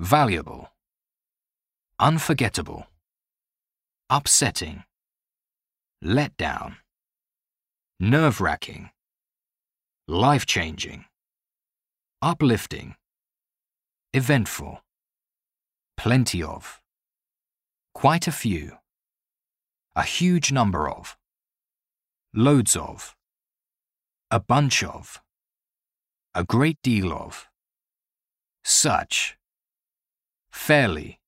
valuable, unforgettable, upsetting, let down, nerve wracking, life changing, uplifting, eventful, plenty of, quite a few, a huge number of, loads of, a bunch of, a great deal of, such, fairly,